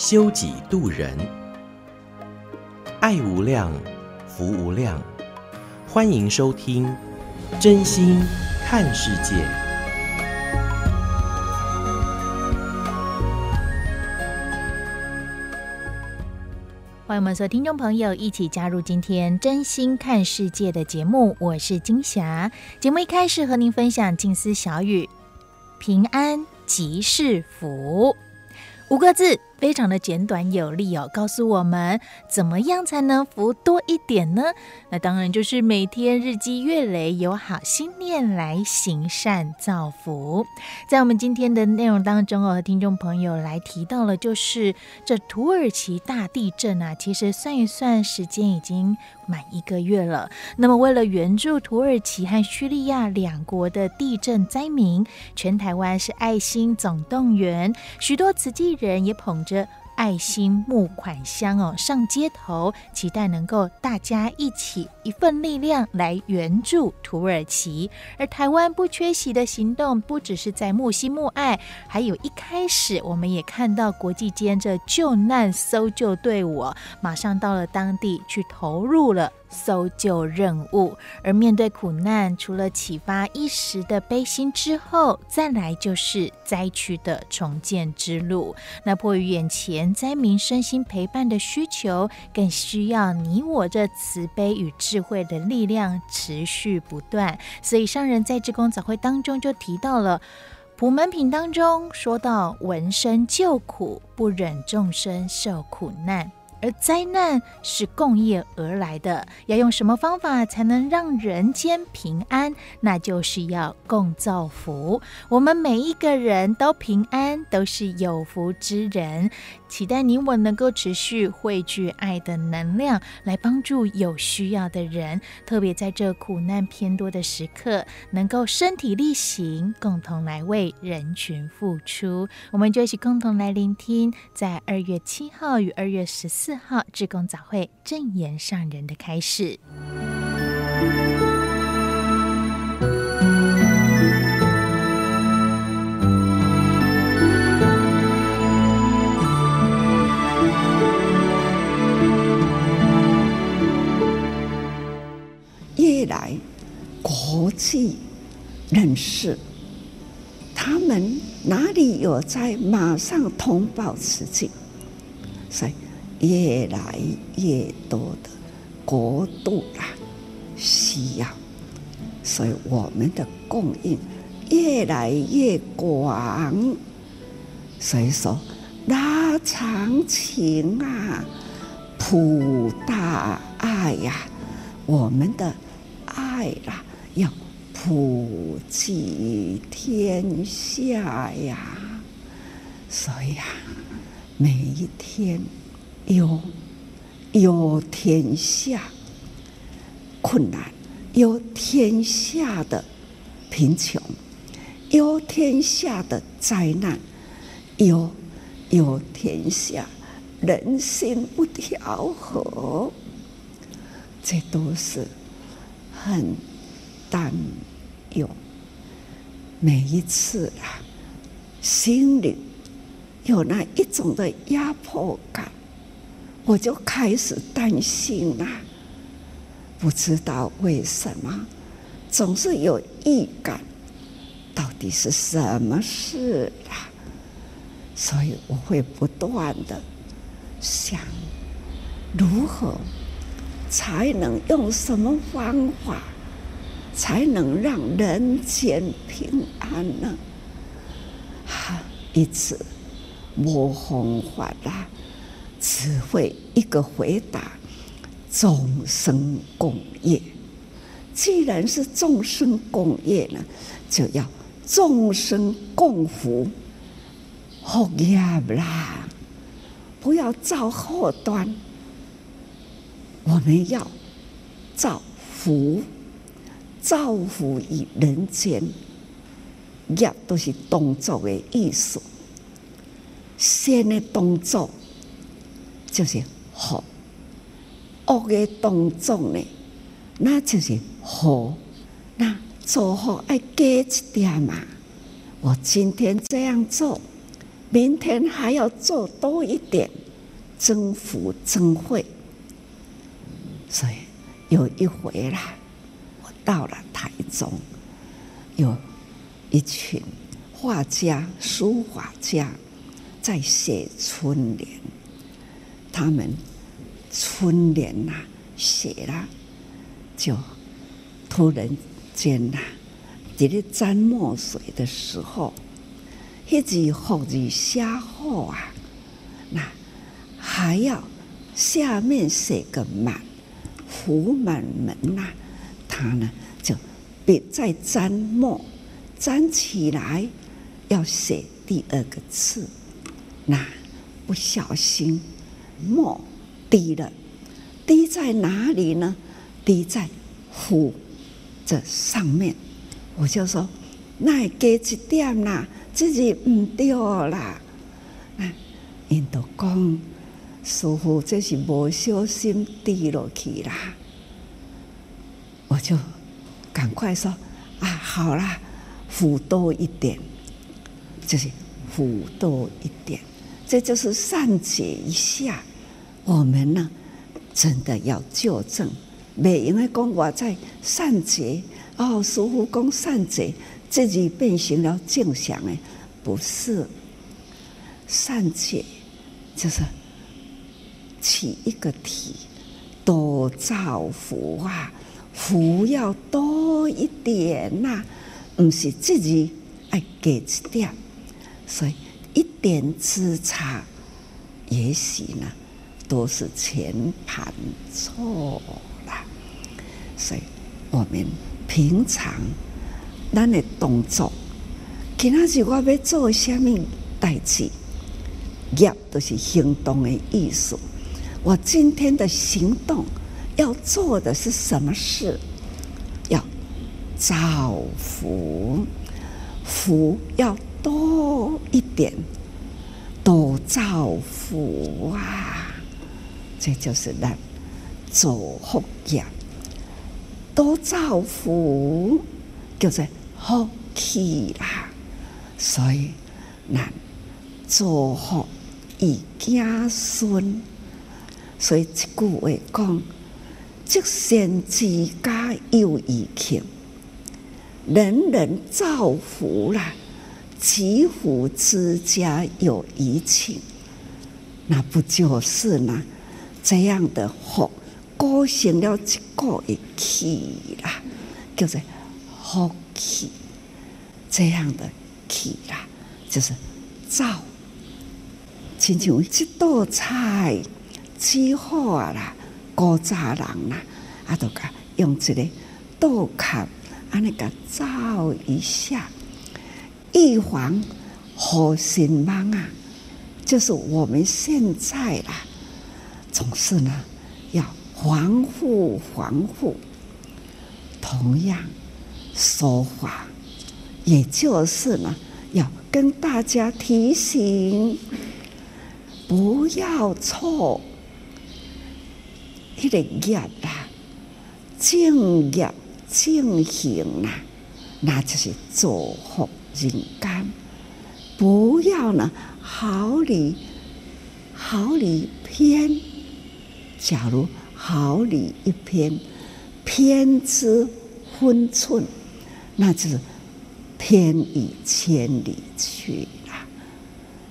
修己度人，爱无量，福无量，欢迎收听真心看世界，欢迎我们所有听众朋友一起加入今天真心看世界的节目。我是金霞。节目一开始和您分享静思小语：平安即是福，五个字。非常的简短有力哦，告诉我们怎么样才能福多一点呢？那当然就是每天日积月累，有好心念来行善造福。在我们今天的内容当中哦，听众朋友来提到了，就是这土耳其大地震啊，其实算一算时间已经满一个月了。那么为了援助土耳其和叙利亚两国的地震灾民，全台湾是爱心总动员，许多慈济人也捧着爱心募款箱哦，上街头，期待能够大家一起一份力量来援助土耳其。而台湾不缺席的行动，不只是在募西募爱，还有一开始我们也看到国际间这救难搜救队伍马上到了当地去投入了。搜救任务，而面对苦难，除了启发一时的悲心之后，再来就是灾区的重建之路。那迫于眼前灾民身心陪伴的需求，更需要你我这慈悲与智慧的力量持续不断。所以上人在志工早会当中就提到了普门品当中说到：闻声救苦，不忍众生受苦难。而灾难是共业而来的，要用什么方法才能让人间平安？那就是要共造福。我们每一个人都平安，都是有福之人。期待你我能够持续汇聚爱的能量，来帮助有需要的人。特别在这苦难偏多的时刻，能够身体力行，共同来为人群付出。我们就一起共同来聆听，在二月七号与二月十四号志工早会正言上人的开始。来国际人士，他们哪里有在马上通报慈济？所以越来越多的国度啊需要，所以我们的供应越来越广。所以说拉长情啊，普大爱呀、我们的。爱啦，要普济天下呀！所以啊，每一天有有天下困难，有天下的贫穷，有天下的灾难，有有天下人心不调和，这都是。很担忧，每一次啊，心里有那一种的压迫感，我就开始担心啦、啊。不知道为什么，总是有预感，到底是什么事啊？所以我会不断的想，如何。才能用什么方法，才能让人间平安呢？哈，一直没方法啦，只会一个回答：众生共业。既然是众生共业呢，就要众生共福，福业啦，不要造祸端，我们要造福，造福于人间。业都是动作的意思，善的动作就是好，恶的动作呢，那就是祸。那做好爱加一点嘛，我今天这样做。明天还要做多一点，增福增慧。所以有一回啦，我到了台中，有一群画家、书法家在写春联。他们春联呐写了，就突然间呐，在那沾墨水的时候。一字福字写好啊，那还要下面写个满，福满门呐、啊，他呢就别再沾墨，沾起来要写第二个字，那不小心墨滴了，滴在哪里呢？滴在福这上面，我就说那给一点啦。自己唔对啦，啊，因都讲师傅这是无小心滴落去啦，我就赶快说啊，好啦，福多一点，就是福多一点，这就是善解一下。我们呢，真的要纠正，没因为讲我在善解哦，师傅讲善解。自己变成了正向哎，不是善解，就是起一个体，多造福啊，福要多一点呐、啊，不是自己爱给点，所以一点之差，也许呢都是全盘错了，所以我们平常。咱的动作，今仔日我要做什么代志？业都是行动的意思。我今天的行动要做的是什么事？要造福，福要多一点，多造福啊！这就是咱做福业，多造福，叫做。福气啦，所以难做福以家孙。所以一句话讲：积善之家有余庆，人人造福啦，积福之家有余庆。那不就是呢？这样的福，构成了一个的气啦，叫做福。气这样的气啦，就是造。亲像这道菜煮好啦，古早人啦，啊，都个用这个豆壳，啊，那个照一下，预防火心忙啊。就是我们现在啦，总是呢要防护防护，同样。说话，也就是呢，要跟大家提醒，不要错。一个业啦，正业正行啦，那就是造福人间。不要呢，毫厘毫厘偏。假如毫厘一偏，偏之分寸。那就是偏于千里去了，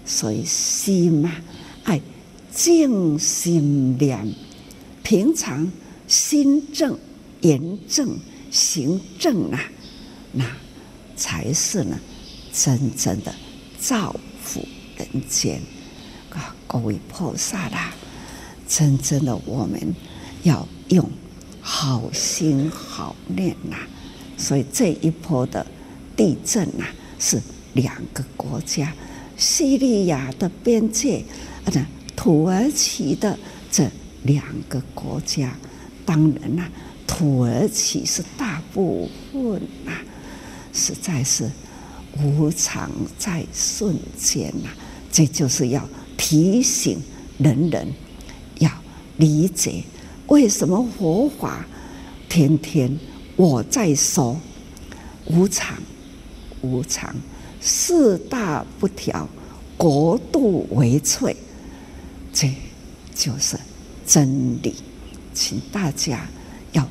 所以心嘛，爱静心念，平常心正、言正、行正啊，那才是呢真正的造福人间啊！各位菩萨啦，真正的我们要用好心好念呐。所以这一波的地震呐、啊，是两个国家，叙利亚的边界，啊，土耳其的这两个国家，当然啦、土耳其是大部分啊，实在是无常在瞬间呐、这就是要提醒人人要理解，为什么佛法天天我在说无常，无常，四大不调，国度为脆。这就是真理，请大家要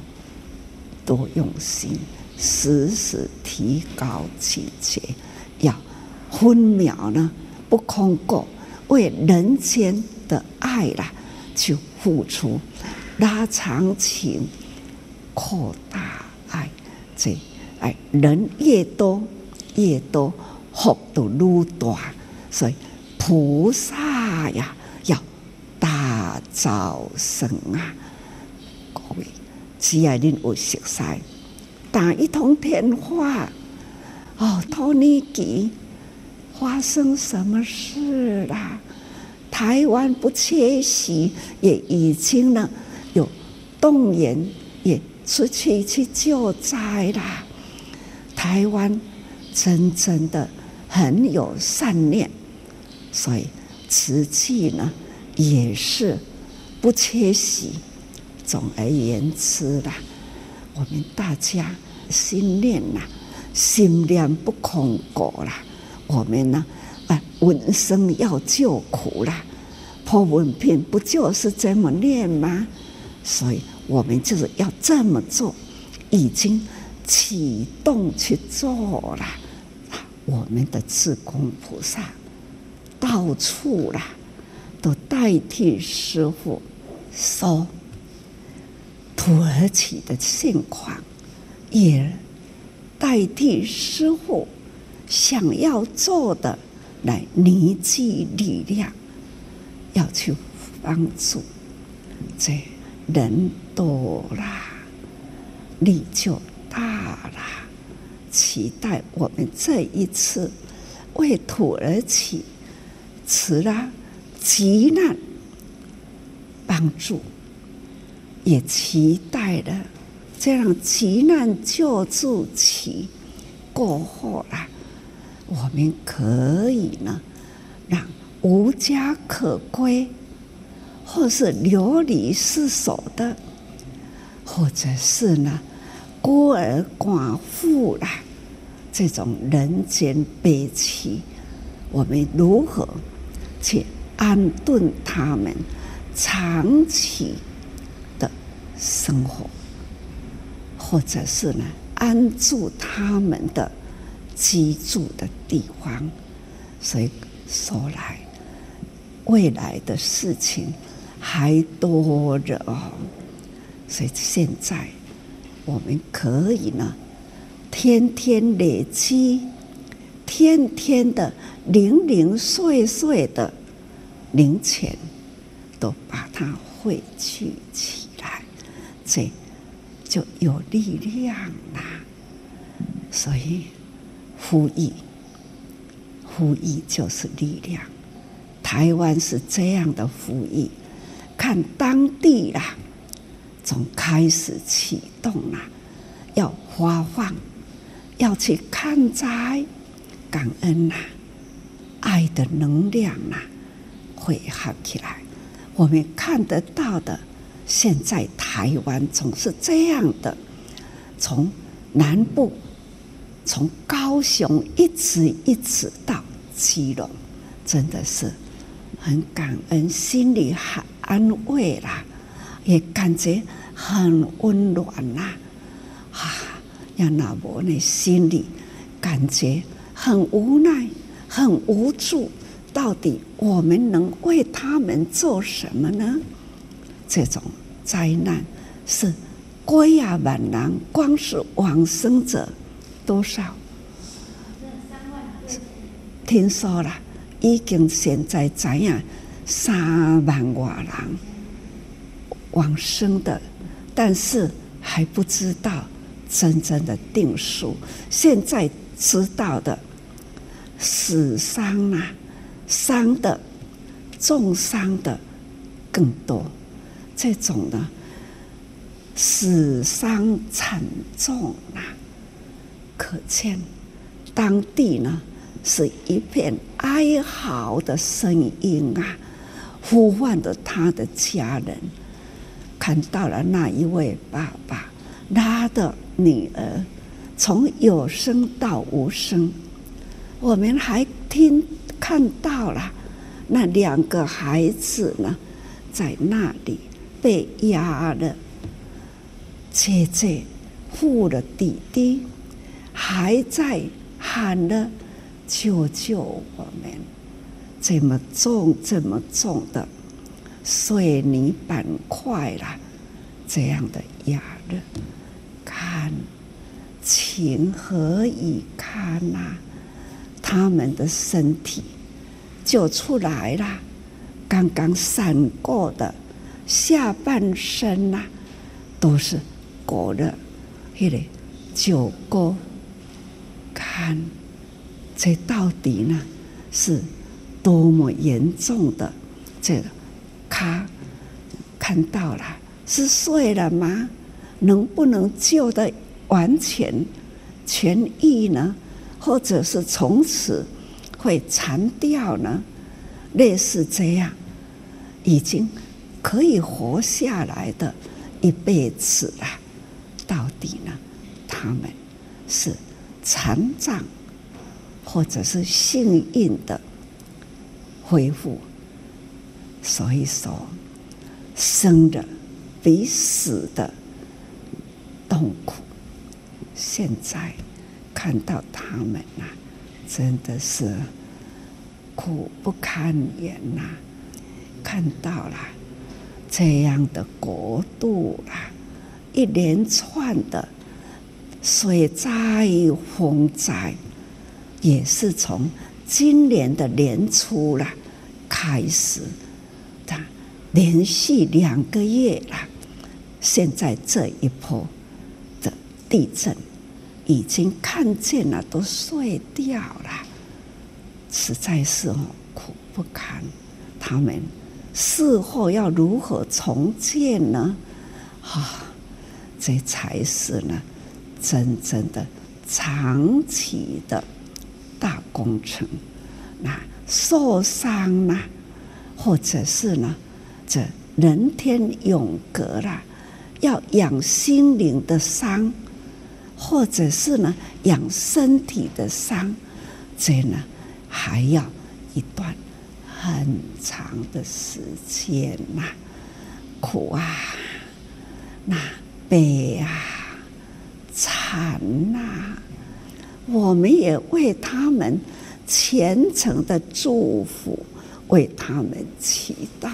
多用心，时时提高警觉，要分秒呢不空过，为人间的爱啦去付出，拉长情，扩大爱，这爱人越多越多，福度愈大，所以菩萨呀。早晨啊，各位，只要您有熟悉，打一通电话，哦，托尼基发生什么事啦？台湾不缺席，也已经呢有动员，也出去去救灾啦。台湾真正的很有善念，所以瓷器呢也是。不缺席，总而言之啦，我们大家心念呐，心念不空过啦。我们呢，啊，闻声要救苦啦，破文片不就是这么念吗？所以我们就是要这么做，已经启动去做了。我们的志工菩萨到处啦。都代替师傅说土耳其的现况，也代替师傅想要做的来凝聚力量，要去帮助。这人多啦，力就大啦。期待我们这一次为土耳其慈啦。急难帮助，也期待了这样急难救助期过后啦，我们可以呢，让无家可归，或是流离失所的，或者是呢孤儿寡妇啦，这种人间悲戚，我们如何去？安顿他们长期的生活，或者是呢，安住他们的居住的地方。所以说来，未来的事情还多着哦。所以现在我们可以呢，天天累积，天天的零零碎碎的。零钱都把它汇聚起来，这就有力量啦。所以呼吁，呼吁就是力量。台湾是这样的呼吁，看当地啦，从开始启动啦，要发放，要去看灾、感恩呐，爱的能量呐。会好起来，我们看得到的，现在台湾总是这样的，从南部，从高雄一直一直到基隆，真的是很感恩，心里很安慰啦，也感觉很温暖啦，啊，让那我呢心里感觉很无奈，很无助。到底我们能为他们做什么呢？这种灾难是归亚满南，光是往生者多少？听说了，已经现在怎样三万多人往生的，但是还不知道真正的定数。现在知道的死伤啊。伤的重伤的更多，这种呢，死伤惨重啊，可见当地呢是一片哀嚎的声音啊，呼唤着他的家人，看到了那一位爸爸，他的女儿从有声到无声，我们还听看到了那两个孩子呢，在那里被压了。姐姐护了弟弟，还在喊了“救救我们”！这么重、这么重的水泥板块啦，这样的压着，看情何以堪呐、啊？他们的身体就出来了，刚刚闪过的下半身呐、都是。过了，迄个九个，看这到底呢是多么严重的这个，他看到了是碎了吗？能不能救得完全痊愈呢？或者是从此会残掉呢？类似这样，已经可以活下来的一辈子了。到底呢？他们是残障，或者是幸运的恢复。所以说，生的比死的痛苦。现在看到他们呐、真的是苦不堪言呐、看到了这样的国度啊！一连串的水灾、洪灾，也是从今年的年初了开始的，连续两个月了。现在这一波的地震，已经看见了，都碎掉了，实在是苦不堪。他们事后要如何重建呢？啊！这才是呢，真正的长期的大工程。那受伤呢，或者是呢，这人天永隔了，要养心灵的伤，或者是呢，养身体的伤，这呢，还要一段很长的时间呐，苦啊，那。悲啊，惨呐、我们也为他们虔诚的祝福，为他们祈祷，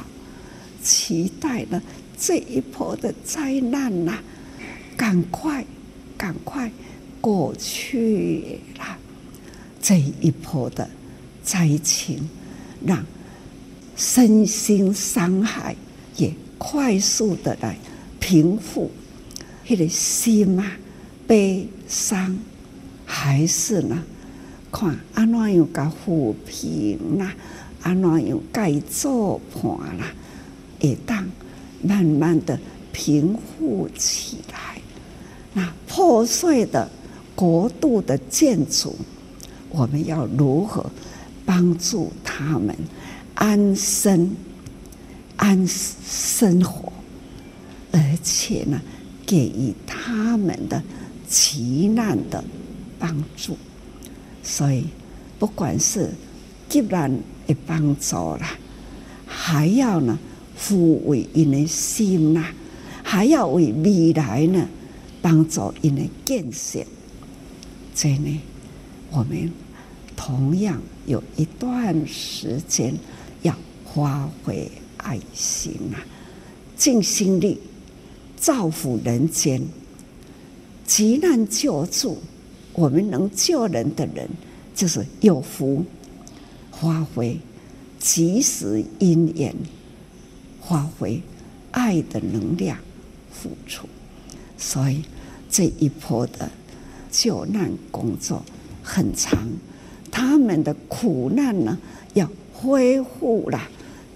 期待呢这一波的灾难呐、赶快赶快过去了。这一波的灾情，让身心伤害也快速的来平复。那个心啊，悲伤，还是呢？看安怎样个抚平啦，安怎样该做伴啦，会当慢慢的平复起来。破碎的国度的建筑，我们要如何帮助他们安身、安生活？而且呢？给予他们的急难的帮助，所以不管是既然的帮助啦，还要呢抚慰人的心呐，还要为未来呢帮助因的建设。这呢，我们同样有一段时间要发挥爱心啊，尽心力。造福人间，急难救助，我们能救人的人，就是有福，发挥及时因缘，发挥爱的能量，付出。所以这一波的救难工作很长，他们的苦难呢，要恢复了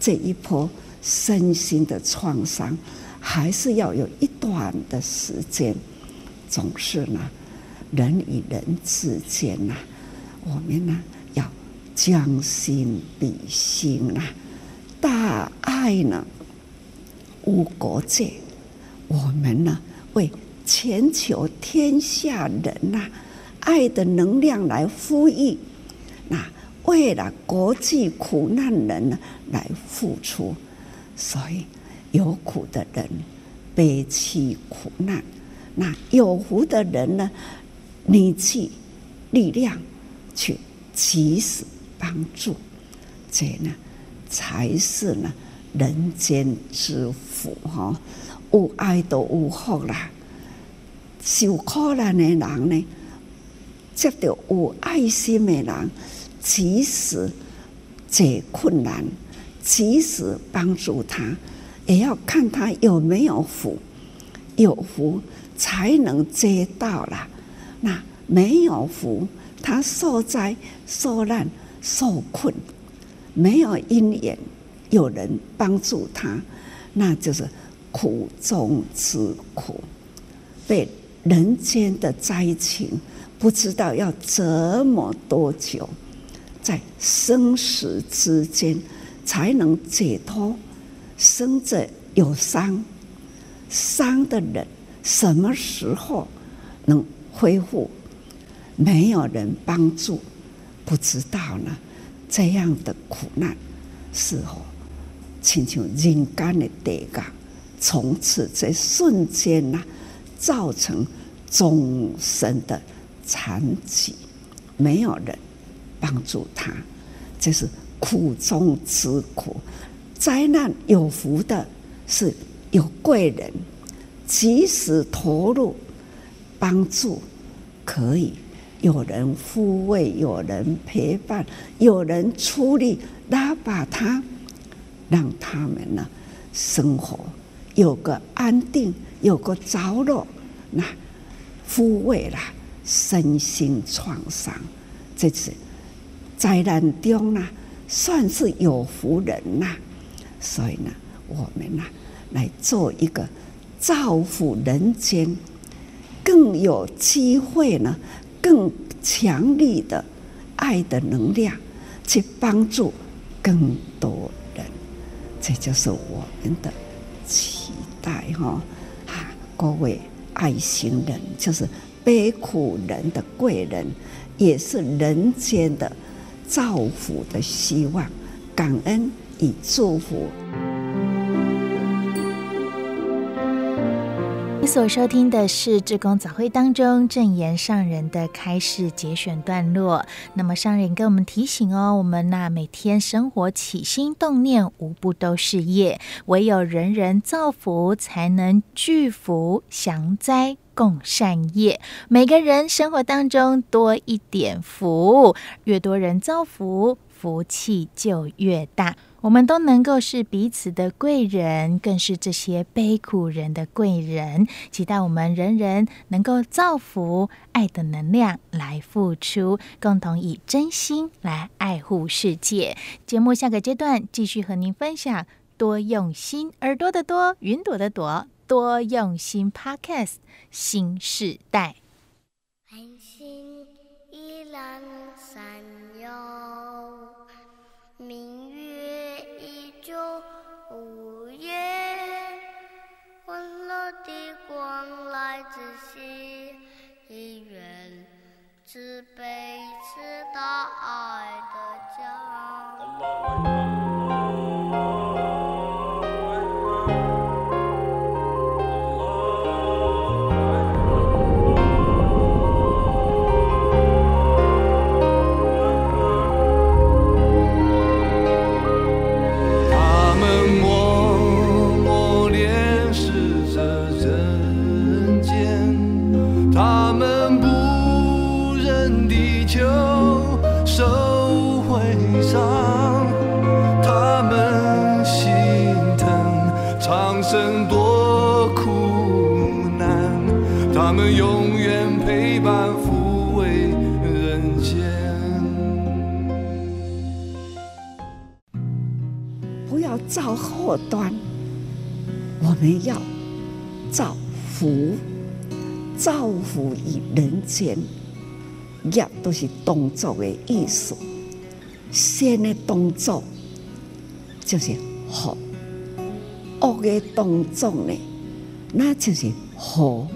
这一波身心的创伤，还是要有一段的时间。总是呢，人与人之间呐，我们呢要将心比心呐，大爱呢无国界。我们呢为全球天下人呐，爱的能量来呼吁，那为了国际苦难人呢来付出，所以有苦的人背起苦难，那有福的人呢，凝聚力量去及时帮助，这呢才是呢人间之福哈。有爱都有福啦，受苦难的人呢，接到有爱心的人，及时解困难，及时帮助他，也要看他有没有福，有福才能接到啦。那没有福，他受灾受难受困，没有因缘，有人帮助他，那就是。苦中之苦，被人间的灾情不知道要折磨多久，在生死之间才能解脱。生者有伤，伤的人什么时候能恢复？没有人帮助，不知道呢。这样的苦难，是否亲像人间的地狱？从此这瞬间呐，造成终身的残疾，没有人帮助他，这是苦中之苦。灾难有福的是有贵人，及时投入帮助，可以有人抚慰，有人陪伴，有人出力拉把他，让他们呢生活。有个安定，有个着落，那抚慰了身心创伤，这次灾难中呢，算是有福人呐。所以呢，我们呢来做一个造福人间，更有机会呢，更强力的爱的能量去帮助更多人，这就是我们的。期待哈，哈，各位爱心人，就是悲苦人的贵人，也是人间的造福的希望，感恩与祝福。所收听的是志工早会当中证言上人的开示节选段落。那么上人跟我们提醒哦，我们那每天生活起心动念，无不都是业，唯有人人造福，才能聚福降灾共善业。每个人生活当中多一点福，越多人造福，福气就越大。我们都能够是彼此的贵人，更是这些悲苦人的贵人。期待我们人人能够造福爱的能量来付出，共同以真心来爱护世界。节目下个阶段继续和您分享多用心，耳朵的多，云朵的朵，多用心。Podcast 新世代。的光来自心，因缘，慈悲是大爱的于人间。业都是动作的意思，善的动作就是福，恶的动作呢，那就是祸。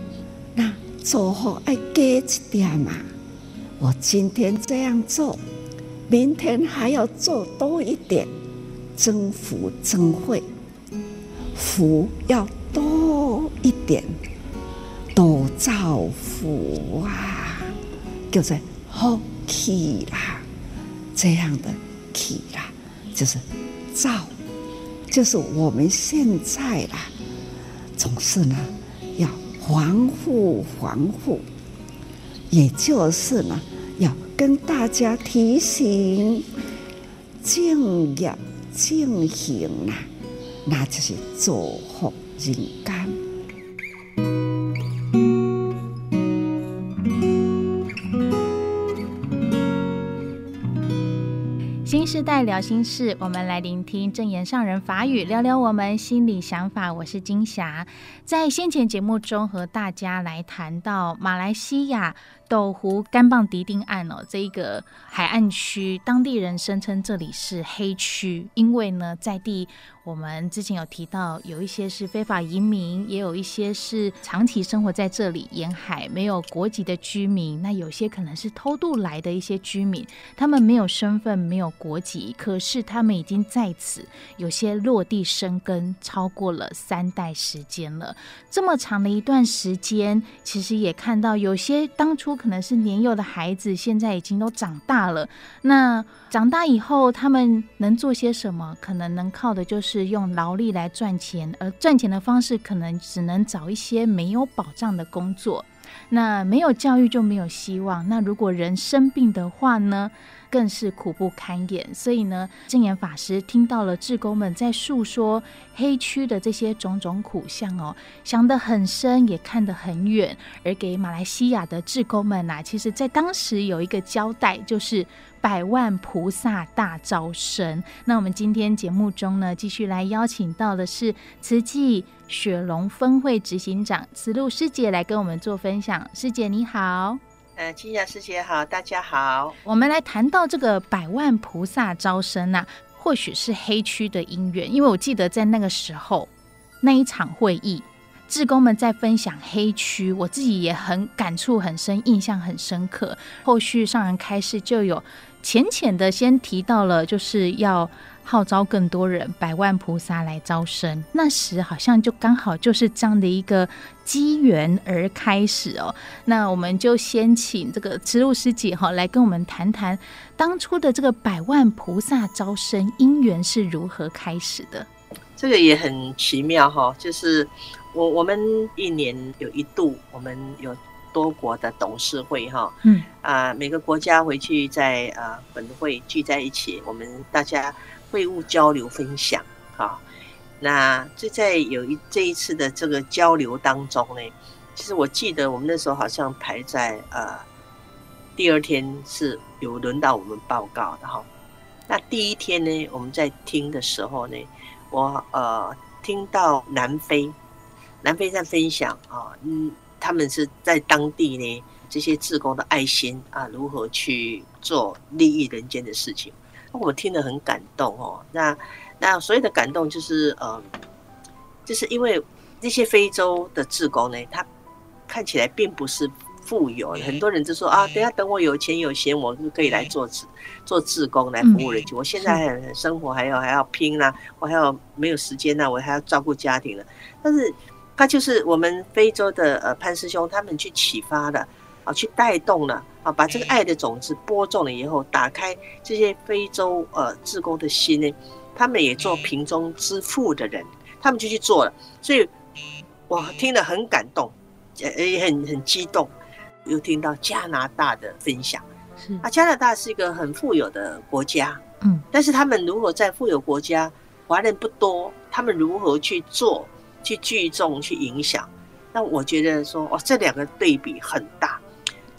那做好爱加一点嘛。我今天这样做，明天还要做多一点，增福增慧，福要多一点，多造福啊！叫做好气啦，这样的气啦，就是造，就是我们现在啦，总是呢要防护防护，也就是呢要跟大家提醒，敬业敬行啦，那就是造福人间。世代聊心事，我们来聆听正言上人法语，聊聊我们心里想法。我是金霞，在先前节目中和大家来谈到马来西亚。斗湖干棒迪丁案哦，这一个海岸区，当地人声称这里是黑区，因为呢，在地我们之前有提到，有一些是非法移民，也有一些是长期生活在这里沿海没有国籍的居民，那有些可能是偷渡来的一些居民，他们没有身份，没有国籍，可是他们已经在此，有些落地生根超过了三代时间了，这么长的一段时间，其实也看到有些当初。可能是年幼的孩子，现在已经都长大了。那长大以后，他们能做些什么？可能能靠的就是用劳力来赚钱，而赚钱的方式可能只能找一些没有保障的工作。那没有教育就没有希望。那如果人生病的话呢？更是苦不堪言，所以呢，正言法师听到了志工们在诉说黑区的这些种种苦相哦，想得很深，也看得很远。而给马来西亚的志工们呐、啊，其实在当时有一个交代，就是百万菩萨大招生。那我们今天节目中呢，继续来邀请到的是慈济雪隆分会执行长慈露师姐来跟我们做分享。师姐你好。呃，金雅师姐好，大家好。我们来谈到这个百万菩萨招生呐、啊，或许是黑区的因缘，因为我记得在那个时候那一场会议，志工们在分享黑区，我自己也很感触很深，印象很深刻。后续上人开示就有浅浅的先提到了，就是要。号召更多人，百万菩萨来招生。那时好像就刚好就是这样的一个机缘而开始哦。那我们就先请这个慈露师姐哈来跟我们谈谈当初的这个百万菩萨招生因缘是如何开始的。这个也很奇妙哈，就是我我们一年有一度，我们有多国的董事会哈，嗯啊，每个国家回去在啊本会聚在一起，我们大家。会务交流分享，啊，那就在有一这一次的这个交流当中呢，其实我记得我们那时候好像排在呃第二天是有轮到我们报告的哈。那第一天呢，我们在听的时候呢，我呃听到南非南非在分享啊，嗯，他们是在当地呢这些志工的爱心啊，如何去做利益人间的事情。我听得很感动哦，那那所谓的感动就是呃，就是因为那些非洲的志工呢，他看起来并不是富有，很多人就说啊，等下等我有钱有闲，我就可以来做志做志工来服务人群。我现在还生活还要还要拼啦，我还要没有时间呐，我还要照顾家庭了。但是他就是我们非洲的呃潘师兄，他们去启发的。啊，去带动了啊，把这个爱的种子播种了以后，打开这些非洲呃志工的心呢，他们也做贫中之富的人，他们就去做了，所以我听了很感动，也很很激动。又听到加拿大的分享，啊，加拿大是一个很富有的国家，嗯，但是他们如果在富有国家，华人不多，他们如何去做，去聚众，去影响？那我觉得说，哦，这两个对比很大。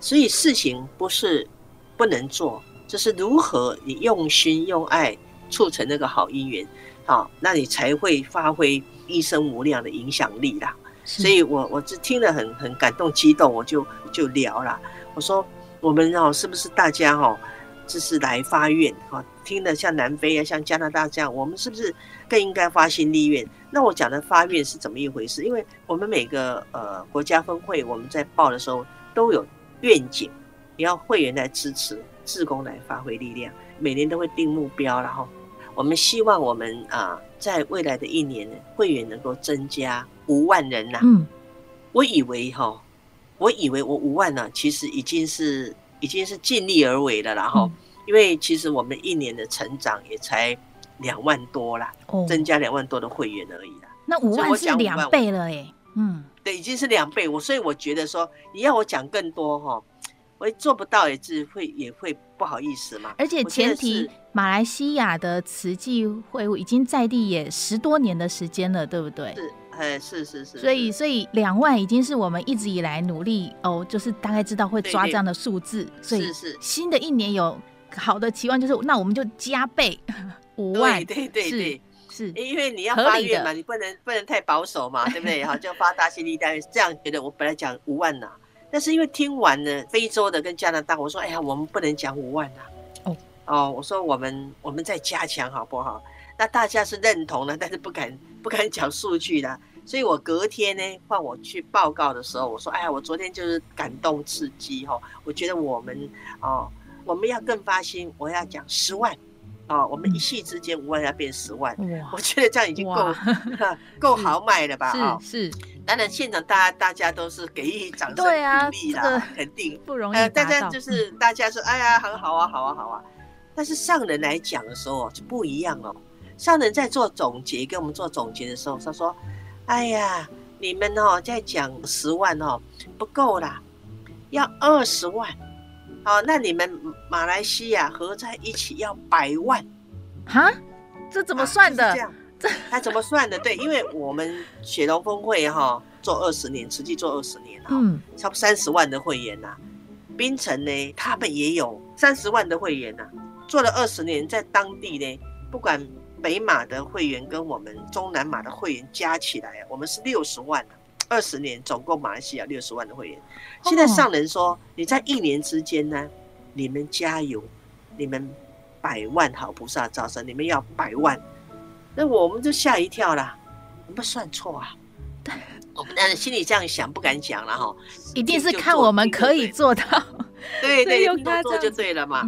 所以事情不是不能做，就是如何你用心用爱促成那个好姻缘，好，那你才会发挥一生无量的影响力啦。所以我我是听了很很感动激动，我就就聊了，我说我们哦是不是大家哦，就是来发愿啊？听了像南非啊，像加拿大这样，我们是不是更应该发心立愿？那我讲的发愿是怎么一回事？因为我们每个呃国家分会，我们在报的时候都有愿景，也要会员来支持，志工来发挥力量，每年都会定目标，然后我们希望我们啊、呃，在未来的一年呢，会员能够增加五万人呐、啊。嗯，我以为哈，我以为我五万呢、啊，其实已经是已经是尽力而为了，然后。嗯因为其实我们一年的成长也才两万多啦，哦、增加两万多的会员而已啦。那五万是两倍了哎，嗯，对，已经是两倍。我所以我觉得说，你要我讲更多哈，我也做不到，也是会也会不好意思嘛。而且前提，马来西亚的慈济会已经在地也十多年的时间了，对不对？是，哎，是是是。所以所以两万已经是我们一直以来努力哦，就是大概知道会抓这样的数字。所以是新的一年有。好的期望就是，那我们就加倍 五万，对对对，是，因为你要发愿嘛，你不能不能太保守嘛，对不对？哈，就发大心力，但是这样觉得我本来讲五万呐，但是因为听完了非洲的跟加拿大，我说哎呀，我们不能讲五万呐，哦哦，我说我们我们再加强好不好？那大家是认同的，但是不敢不敢讲数据的，所以我隔天呢换我去报告的时候，我说哎呀，我昨天就是感动刺激哈，我觉得我们哦。我们要更发心，我要讲十万，哦，我们一夕之间五万要变十万，哇我觉得这样已经够够 豪迈了吧？啊，是，当然现场大家大家都是给予掌声鼓励啦，肯定不容易。呃，大家就是大家说，哎呀，很好啊，好啊，好啊。但是上人来讲的时候就不一样了。上人在做总结，给我们做总结的时候，他说：“哎呀，你们哦，在讲十万哦，不够啦，要二十万。”好，那你们马来西亚合在一起要百万，哈？这怎么算的？啊、这样，这 他怎么算的？对，因为我们雪龙峰会哈做二十年，实际做二十年哈，嗯，差不多三十万的会员呐、啊。槟城呢，他们也有三十万的会员呐、啊，做了二十年，在当地呢，不管北马的会员跟我们中南马的会员加起来，我们是六十万、啊二十年，总共马来西亚六十万的会员。现在上人说，你在一年之间呢，你们加油，你们百万好菩萨招生，你们要百万，那我们就吓一跳了，有没有算错啊？对，我们当然心里这样想，不敢讲了哈。一定是看我们可以做到，对对，多做就对了嘛。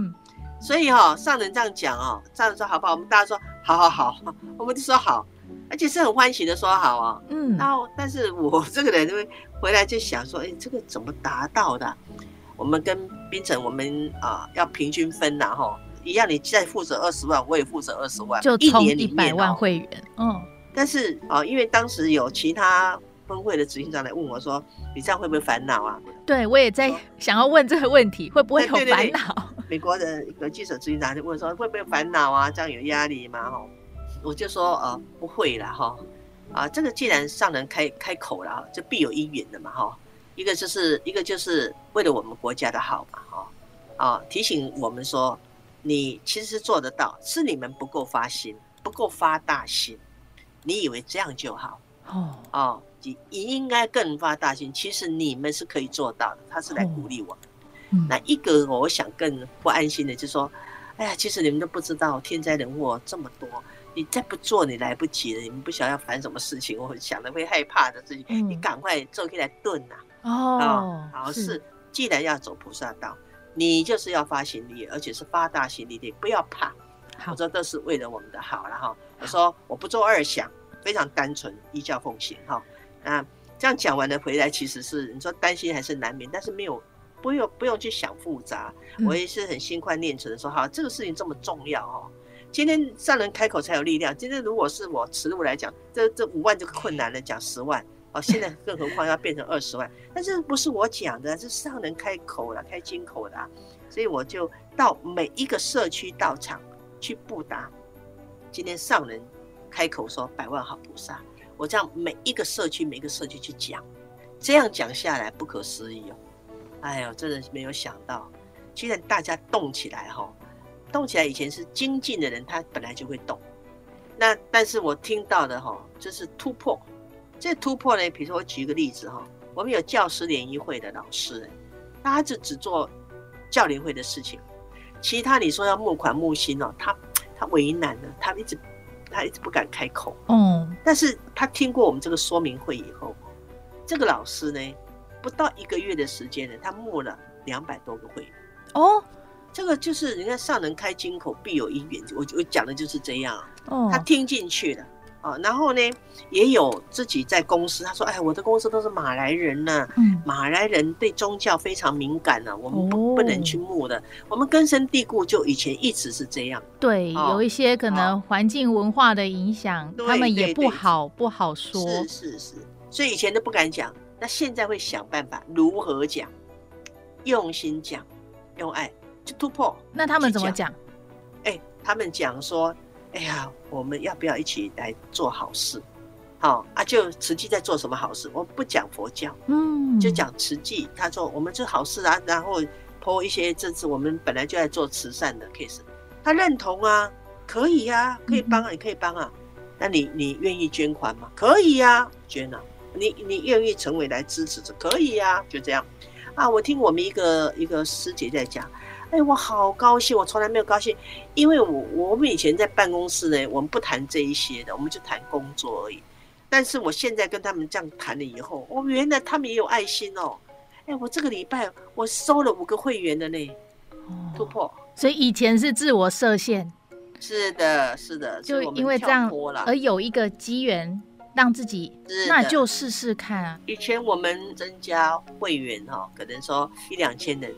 所以哈，上人这样讲哦，上人说好不好？我们大家说好好好，我们就说好。而且是很欢喜的说好哦，嗯，然后但是我这个人就会回来就想说，哎，这个怎么达到的？我们跟冰城，我们啊要平均分呐，哈，一样，你再负责二十万，我也负责二十万，就一年一百万会员，嗯。但是啊，因为当时有其他分会的执行长来问我说，你这样会不会烦恼啊？对，我也在想要问这个问题，会不会有烦恼？美国的一个记者执行长就问说，会不会烦恼啊？这样有压力吗？哈。我就说呃不会了哈，啊这个既然上人开开口了，就必有因缘的嘛哈。一个就是一个就是为了我们国家的好嘛哈，啊提醒我们说，你其实是做得到，是你们不够发心，不够发大心，你以为这样就好哦哦，你你应该更发大心，其实你们是可以做到的。他是来鼓励我们。嗯、那一个我想更不安心的就是说，哎呀，其实你们都不知道天灾人祸这么多。你再不做，你来不及了。你们不想要烦什么事情，我想的会害怕的事情，嗯、你赶快做起来炖呐。哦，哦，好是，是，既然要走菩萨道，你就是要发心力，而且是发大心力的，不要怕。我说这是为了我们的好了哈。我说我不做二想，非常单纯，依教奉行哈。那这样讲完了回来，其实是你说担心还是难免，但是没有不用不用去想复杂。嗯、我也是很心宽念诚的说，哈，这个事情这么重要哦。今天上人开口才有力量。今天如果是我慈路来讲，这这五万就困难了，讲十万哦。现在更何况要变成二十万，但是不是我讲的，是上人开口了，开金口的，所以我就到每一个社区道场去布达。今天上人开口说百万好菩萨，我这样每一个社区每一个社区去讲，这样讲下来不可思议哦。哎呦，真的没有想到，居然大家动起来哈、动起来以前是精进的人，他本来就会动。那但是我听到的哈，就是突破。这突破呢，比如说我举一个例子哈，我们有教师联谊会的老师，他就只做教联会的事情，其他你说要募款募薪哦，他他为难了，他一直他一直不敢开口。哦，但是他听过我们这个说明会以后，这个老师呢，不到一个月的时间呢，他募了两百多个会员。哦。这个就是人家上人开金口，必有因缘。我我讲的就是这样。哦，他听进去了啊，然后呢，也有自己在公司，他说：“哎，我的公司都是马来人呢、啊，嗯，马来人对宗教非常敏感呢、啊，我们不不能去募的，我们根深蒂固，就以前一直是这样。对，有一些可能环境文化的影响，他们也不好不好说。是是是，所以以前都不敢讲，那现在会想办法如何讲，用心讲，用爱。”就突破，那他们怎么讲？哎、欸，他们讲说，哎呀，我们要不要一起来做好事？好啊，就慈济在做什么好事？我不讲佛教，嗯，就讲慈济。他说我们做好事啊，然后抛一些这次我们本来就在做慈善的 case，他认同啊，可以呀、啊，可以帮啊，你可以帮啊。那你你愿意捐款吗？可以呀、啊，捐啊。你你愿意成为来支持者？可以呀、啊，就这样啊。我听我们一个一个师姐在讲。哎，我好高兴！我从来没有高兴，因为我我们以前在办公室呢，我们不谈这一些的，我们就谈工作而已。但是我现在跟他们这样谈了以后，哦，原来他们也有爱心哦。哎，我这个礼拜我收了五个会员的呢，突破。所以以前是自我设限，是的，是的，就因为这样而有一个机缘让自己，那就试试看啊。以前我们增加会员哈，可能说一两千人，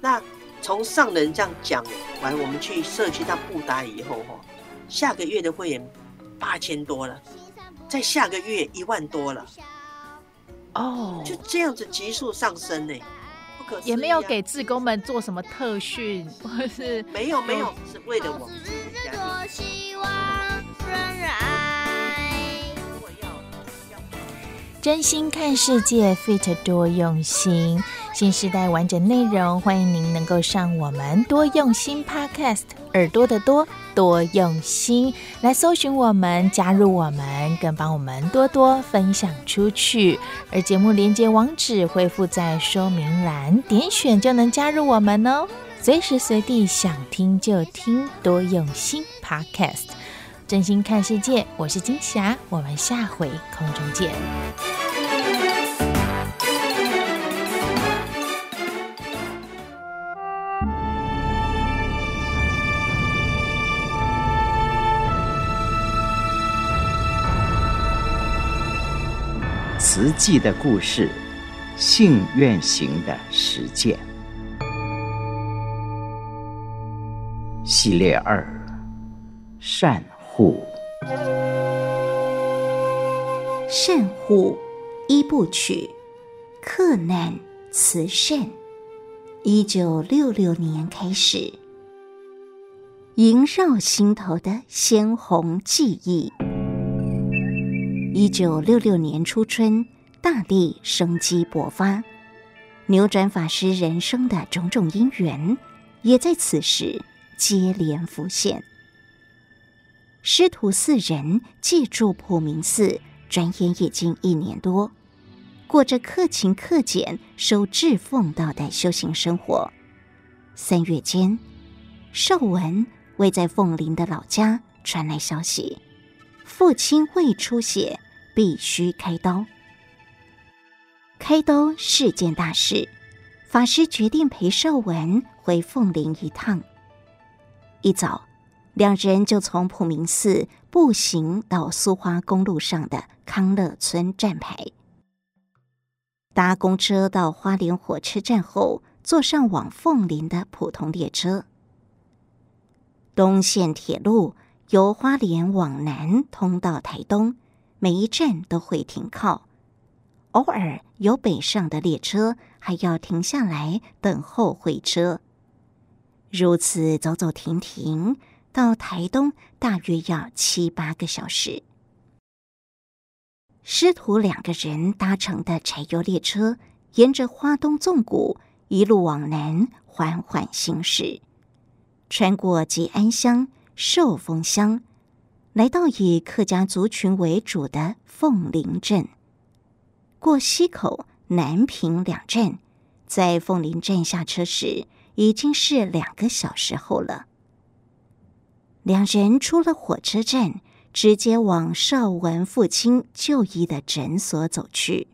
那。从上人这样讲完，我们去社区当布达以后，哈，下个月的会员八千多了，在下个月一万多了，哦，就这样子急速上升呢，不可思议啊。也没有给志工们做什么特训，或是没有没有，是为了我们自己家真心看世界，Fit 多用心。新时代完整内容，欢迎您能够上我们多用心 Podcast，耳朵的多多用心来搜寻我们，加入我们，更帮我们多多分享出去。而节目连接网址会附在说明栏，点选就能加入我们哦。随时随地想听就听，多用心 Podcast。真心看世界，我是金霞，我们下回空中见。慈济的故事，信愿行的实践系列二：善护。善护一部曲，克难慈善。一九六六年开始，萦绕心头的鲜红记忆。一九六六年初春，大地生机勃发，扭转法师人生的种种因缘，也在此时接连浮现。师徒四人借住普明寺，转眼已经一年多，过着克勤克俭、守志奉道的修行生活。三月间，寿文为在凤林的老家传来消息，父亲胃出血。必须开刀。开刀是件大事，法师决定陪寿文回凤林一趟。一早，两人就从普明寺步行到苏花公路上的康乐村站牌，搭公车到花莲火车站后，坐上往凤林的普通列车。东线铁路由花莲往南通到台东。每一站都会停靠，偶尔有北上的列车还要停下来等候会车。如此走走停停，到台东大约要七八个小时。师徒两个人搭乘的柴油列车，沿着花东纵谷一路往南缓缓行驶，穿过吉安乡、寿丰乡，来到以客家族群为主的凤林镇。过溪口、南平两站，在凤林站下车时，已经是两个小时后了。两人出了火车站，直接往邵文父亲就医的诊所走去。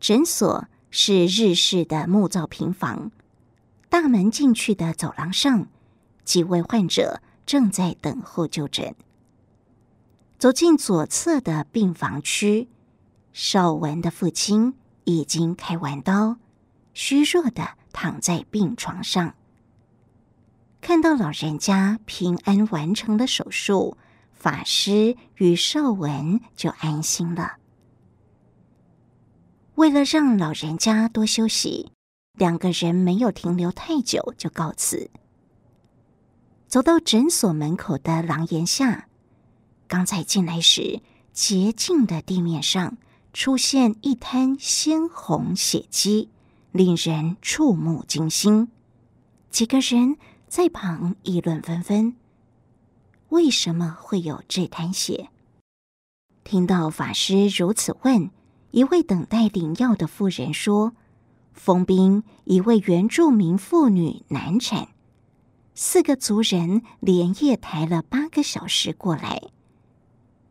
诊所是日式的木造平房，大门进去的走廊上，几位患者正在等候就诊。走进左侧的病房区，邵文的父亲已经开完刀，虚弱的躺在病床上。看到老人家平安完成了手术，法师与邵文就安心了。为了让老人家多休息，两个人没有停留太久就告辞。走到诊所门口的廊檐下，刚才进来时，洁净的地面上出现一滩鲜红血迹，令人触目惊心。几个人。在旁议论纷纷，为什么会有这滩血？听到法师如此问，一位等待领药的妇人说：“丰滨一位原住民妇女难产，四个族人连夜抬了八个小时过来，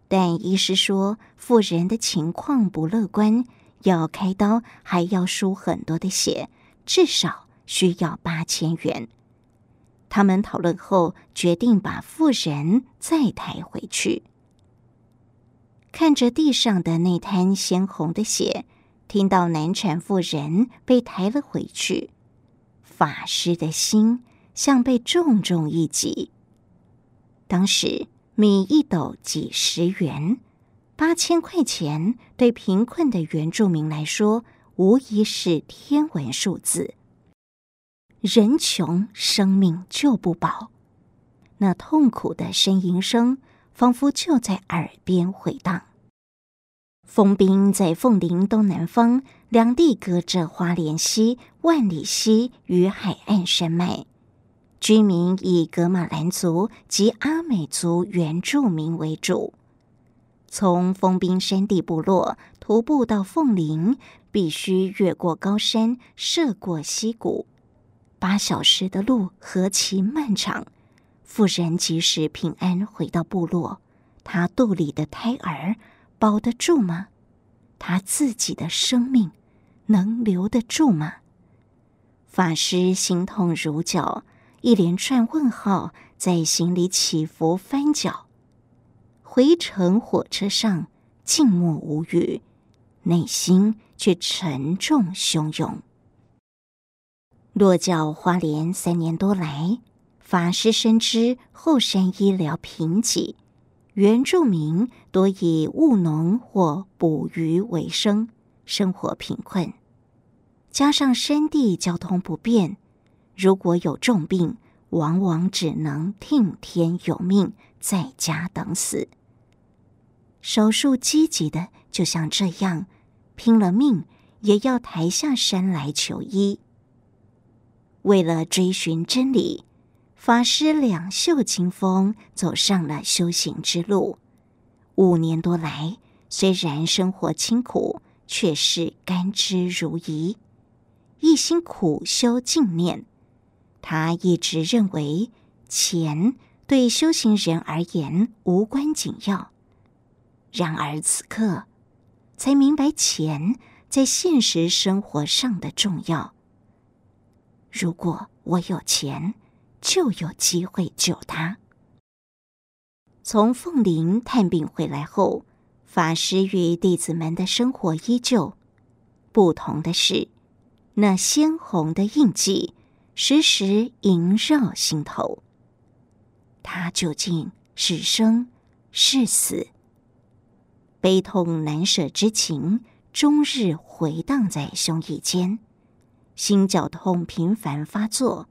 但医师说妇人的情况不乐观，要开刀还要输很多的血，至少需要八千元。”他们讨论后决定把妇人再抬回去。看着地上的那滩鲜红的血，听到难产妇人被抬了回去，法师的心像被重重一击。当时米一斗几十元，八千块钱对贫困的原住民来说，无疑是天文数字。人穷，生命就不保。那痛苦的呻吟声，仿佛就在耳边回荡。丰滨在凤林东南方，两地隔着花莲溪、万里溪与海岸山脉，居民以格玛兰族及阿美族原住民为主。从封冰山地部落徒步到凤林，必须越过高山，涉过溪谷。八小时的路何其漫长！妇人即使平安回到部落，她肚里的胎儿保得住吗？她自己的生命能留得住吗？法师心痛如绞，一连串问号在心里起伏翻搅。回程火车上静默无语，内心却沉重汹涌。落脚花莲三年多来，法师深知后山医疗贫瘠，原住民多以务农或捕鱼为生，生活贫困。加上山地交通不便，如果有重病，往往只能听天由命，在家等死。手术积极的，就像这样，拼了命也要抬下山来求医。为了追寻真理，法师两袖清风，走上了修行之路。五年多来，虽然生活清苦，却是甘之如饴，一心苦修净念。他一直认为钱对修行人而言无关紧要，然而此刻才明白钱在现实生活上的重要。如果我有钱，就有机会救他。从凤林探病回来后，法师与弟子们的生活依旧。不同的是，那鲜红的印记时时萦绕心头。他究竟是生是死？悲痛难舍之情，终日回荡在胸臆间。心绞痛频繁发作，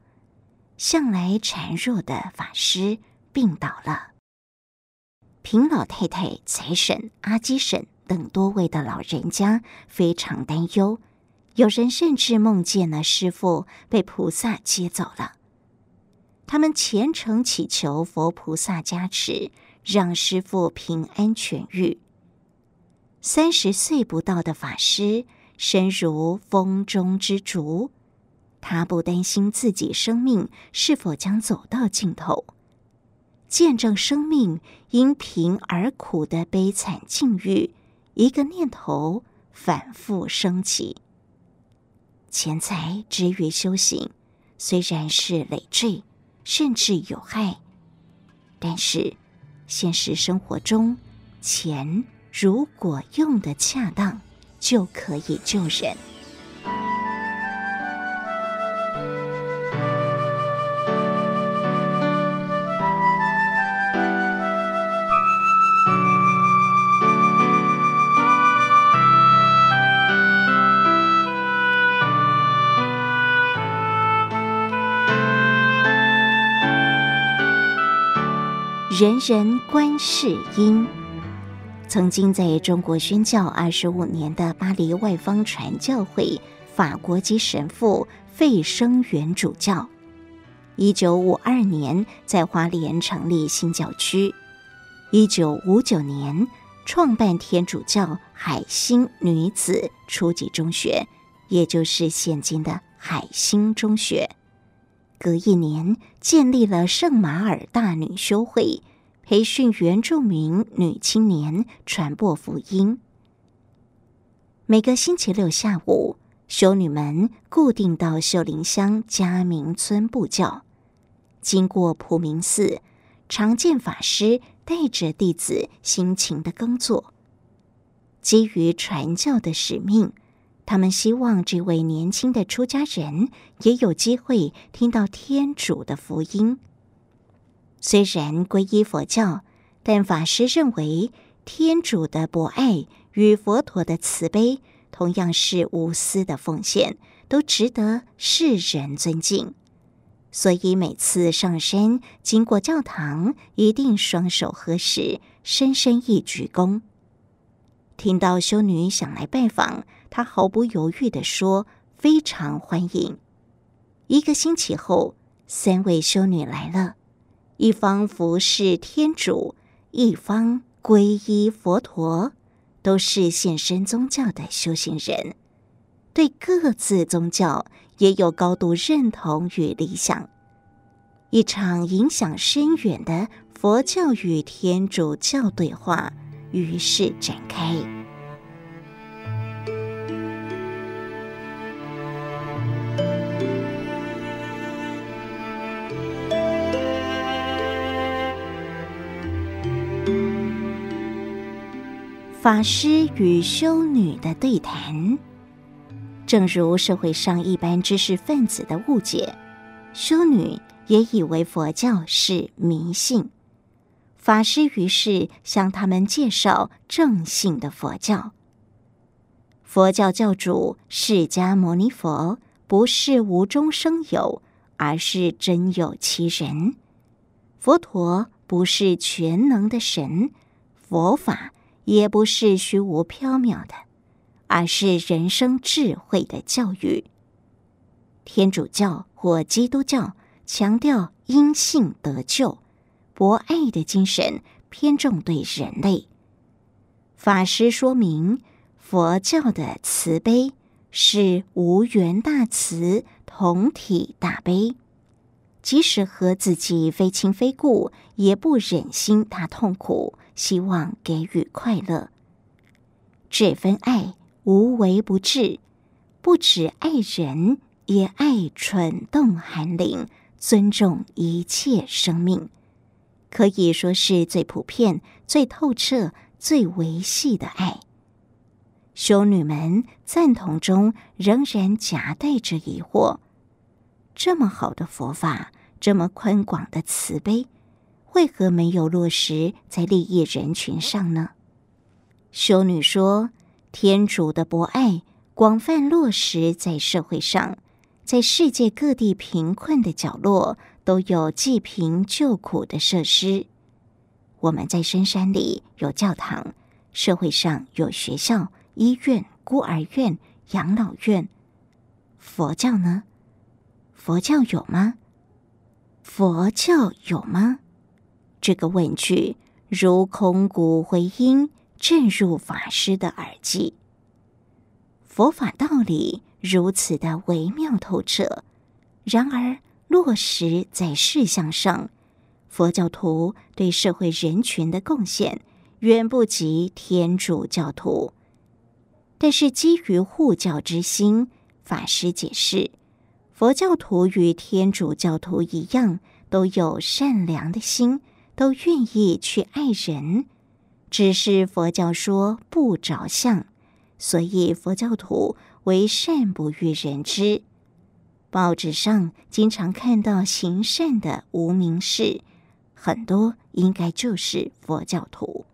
向来孱弱的法师病倒了。平老太太、财婶、阿基婶等多位的老人家非常担忧，有人甚至梦见了师傅被菩萨接走了，他们虔诚祈求佛菩萨加持，让师傅平安痊愈。三十岁不到的法师，身如风中之烛，他不担心自己生命是否将走到尽头，见证生命因贫而苦的悲惨境遇，一个念头反复升起。钱财之于修行，虽然是累赘，甚至有害，但是现实生活中，钱如果用的恰当，就可以救人。人人观世音，曾经在中国宣教二十五年的巴黎外方传教会法国籍神父费生元主教，一九五二年在花莲成立新教区，一九五九年创办天主教海星女子初级中学，也就是现今的海星中学。隔一年，建立了圣马尔大女修会，培训原住民女青年传播福音。每个星期六下午，修女们固定到秀林乡嘉明村布教。经过普明寺，常见法师带着弟子辛勤的耕作。基于传教的使命。他们希望这位年轻的出家人也有机会听到天主的福音。虽然皈依佛教，但法师认为天主的博爱与佛陀的慈悲同样是无私的奉献，都值得世人尊敬。所以每次上山经过教堂，一定双手合十，深深一鞠躬。听到修女想来拜访。他毫不犹豫地说：“非常欢迎。”一个星期后，三位修女来了，一方服侍天主，一方皈依佛陀，都是现身宗教的修行人，对各自宗教也有高度认同与理想。一场影响深远的佛教与天主教对话于是展开。法师与修女的对谈，正如社会上一般知识分子的误解，修女也以为佛教是迷信。法师于是向他们介绍正信的佛教。佛教教主释迦牟尼佛不是无中生有，而是真有其人。佛陀不是全能的神，佛法。也不是虚无缥缈的，而是人生智慧的教育。天主教或基督教强调因信得救，博爱的精神偏重对人类。法师说明，佛教的慈悲是无缘大慈，同体大悲，即使和自己非亲非故，也不忍心他痛苦。希望给予快乐，这份爱无微不至，不只爱人，也爱蠢动寒灵，尊重一切生命，可以说是最普遍、最透彻、最维系的爱。修女们赞同中，仍然夹带着疑惑：这么好的佛法，这么宽广的慈悲。为何没有落实在利益人群上呢？修女说：“天主的博爱广泛落实在社会上，在世界各地贫困的角落都有济贫救苦的设施。我们在深山里有教堂，社会上有学校、医院、孤儿院、养老院。佛教呢？佛教有吗？”佛教有吗？这个问句如空谷回音，震入法师的耳际。佛法道理如此的微妙透彻，然而落实在事项上，佛教徒对社会人群的贡献远不及天主教徒。但是基于护教之心，法师解释，佛教徒与天主教徒一样，都有善良的心。都愿意去爱人，只是佛教说不着相，所以佛教徒为善不欲人知。报纸上经常看到行善的无名氏，很多应该就是佛教徒。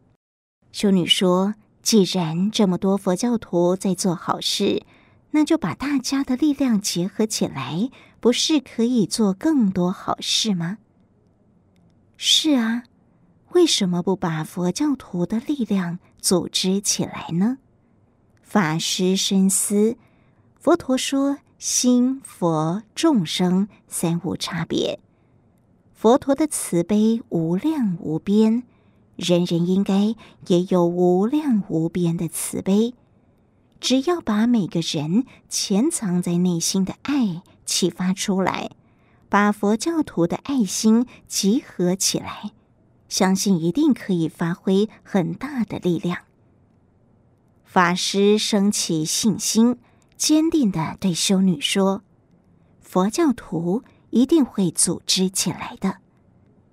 修女说：“既然这么多佛教徒在做好事，那就把大家的力量结合起来，不是可以做更多好事吗？”是啊，为什么不把佛教徒的力量组织起来呢？法师深思，佛陀说：心、佛、众生三无差别。佛陀的慈悲无量无边，人人应该也有无量无边的慈悲。只要把每个人潜藏在内心的爱启发出来。把佛教徒的爱心集合起来，相信一定可以发挥很大的力量。法师升起信心，坚定地对修女说：“佛教徒一定会组织起来的，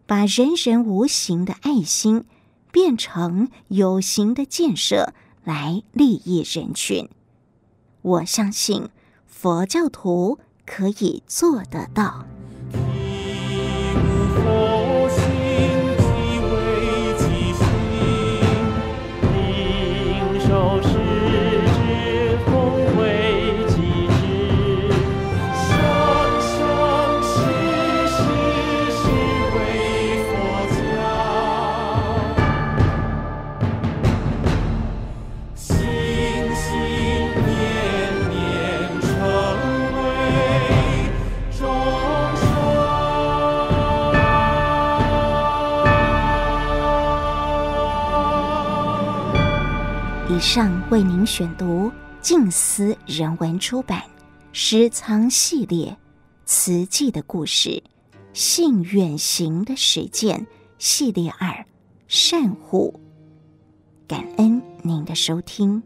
把人人无形的爱心变成有形的建设，来利益人群。我相信佛教徒可以做得到。”都是以上为您选读静思人文出版《诗仓系列词记的故事》信远行的实践系列二善护，感恩您的收听。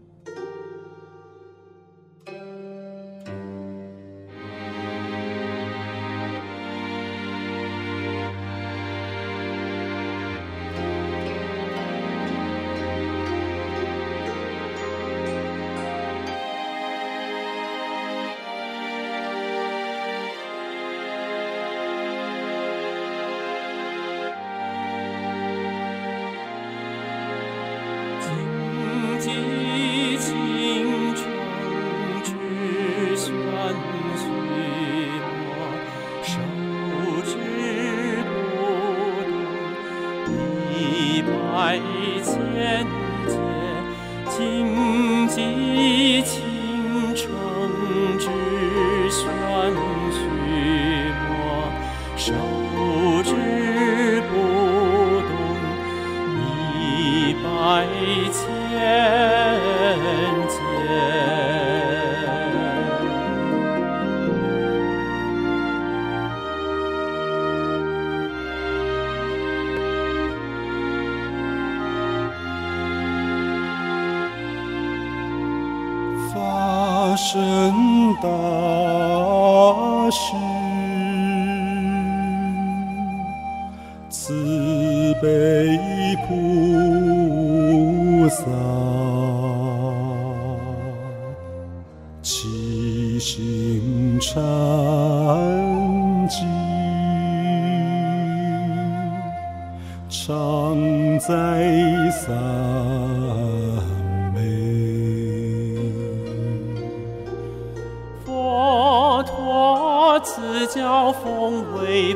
在三昧，佛陀赐教奉为。